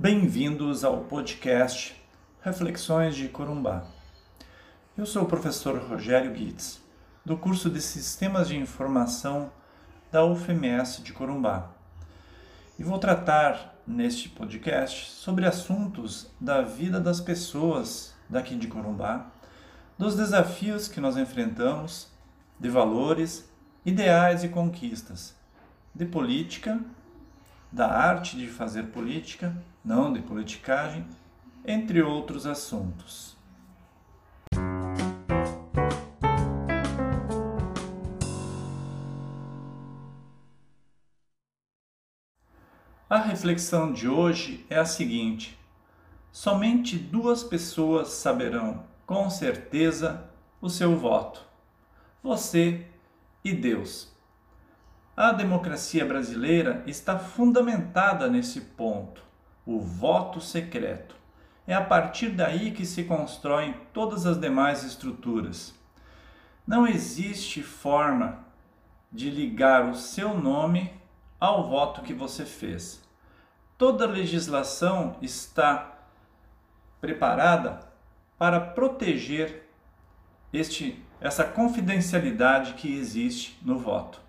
Bem-vindos ao podcast Reflexões de Corumbá. Eu sou o professor Rogério Guides, do curso de Sistemas de Informação da UFMS de Corumbá. E vou tratar neste podcast sobre assuntos da vida das pessoas daqui de Corumbá, dos desafios que nós enfrentamos, de valores, ideais e conquistas, de política da arte de fazer política, não de politicagem, entre outros assuntos. A reflexão de hoje é a seguinte: somente duas pessoas saberão com certeza o seu voto: você e Deus. A democracia brasileira está fundamentada nesse ponto, o voto secreto. É a partir daí que se constroem todas as demais estruturas. Não existe forma de ligar o seu nome ao voto que você fez. Toda legislação está preparada para proteger este, essa confidencialidade que existe no voto.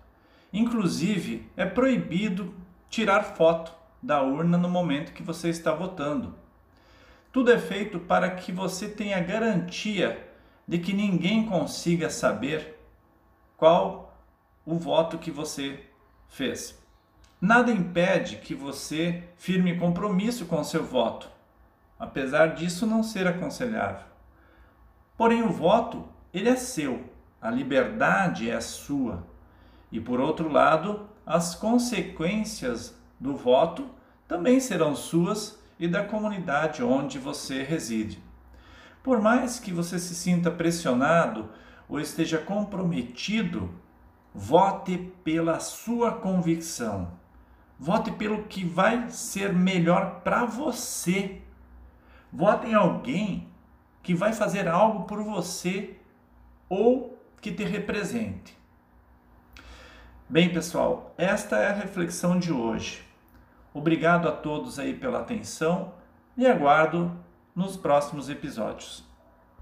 Inclusive, é proibido tirar foto da urna no momento que você está votando. Tudo é feito para que você tenha garantia de que ninguém consiga saber qual o voto que você fez. Nada impede que você firme compromisso com seu voto, apesar disso não ser aconselhável. Porém, o voto, ele é seu, a liberdade é sua. E por outro lado, as consequências do voto também serão suas e da comunidade onde você reside. Por mais que você se sinta pressionado ou esteja comprometido, vote pela sua convicção. Vote pelo que vai ser melhor para você. Vote em alguém que vai fazer algo por você ou que te represente. Bem, pessoal, esta é a reflexão de hoje. Obrigado a todos aí pela atenção e aguardo nos próximos episódios.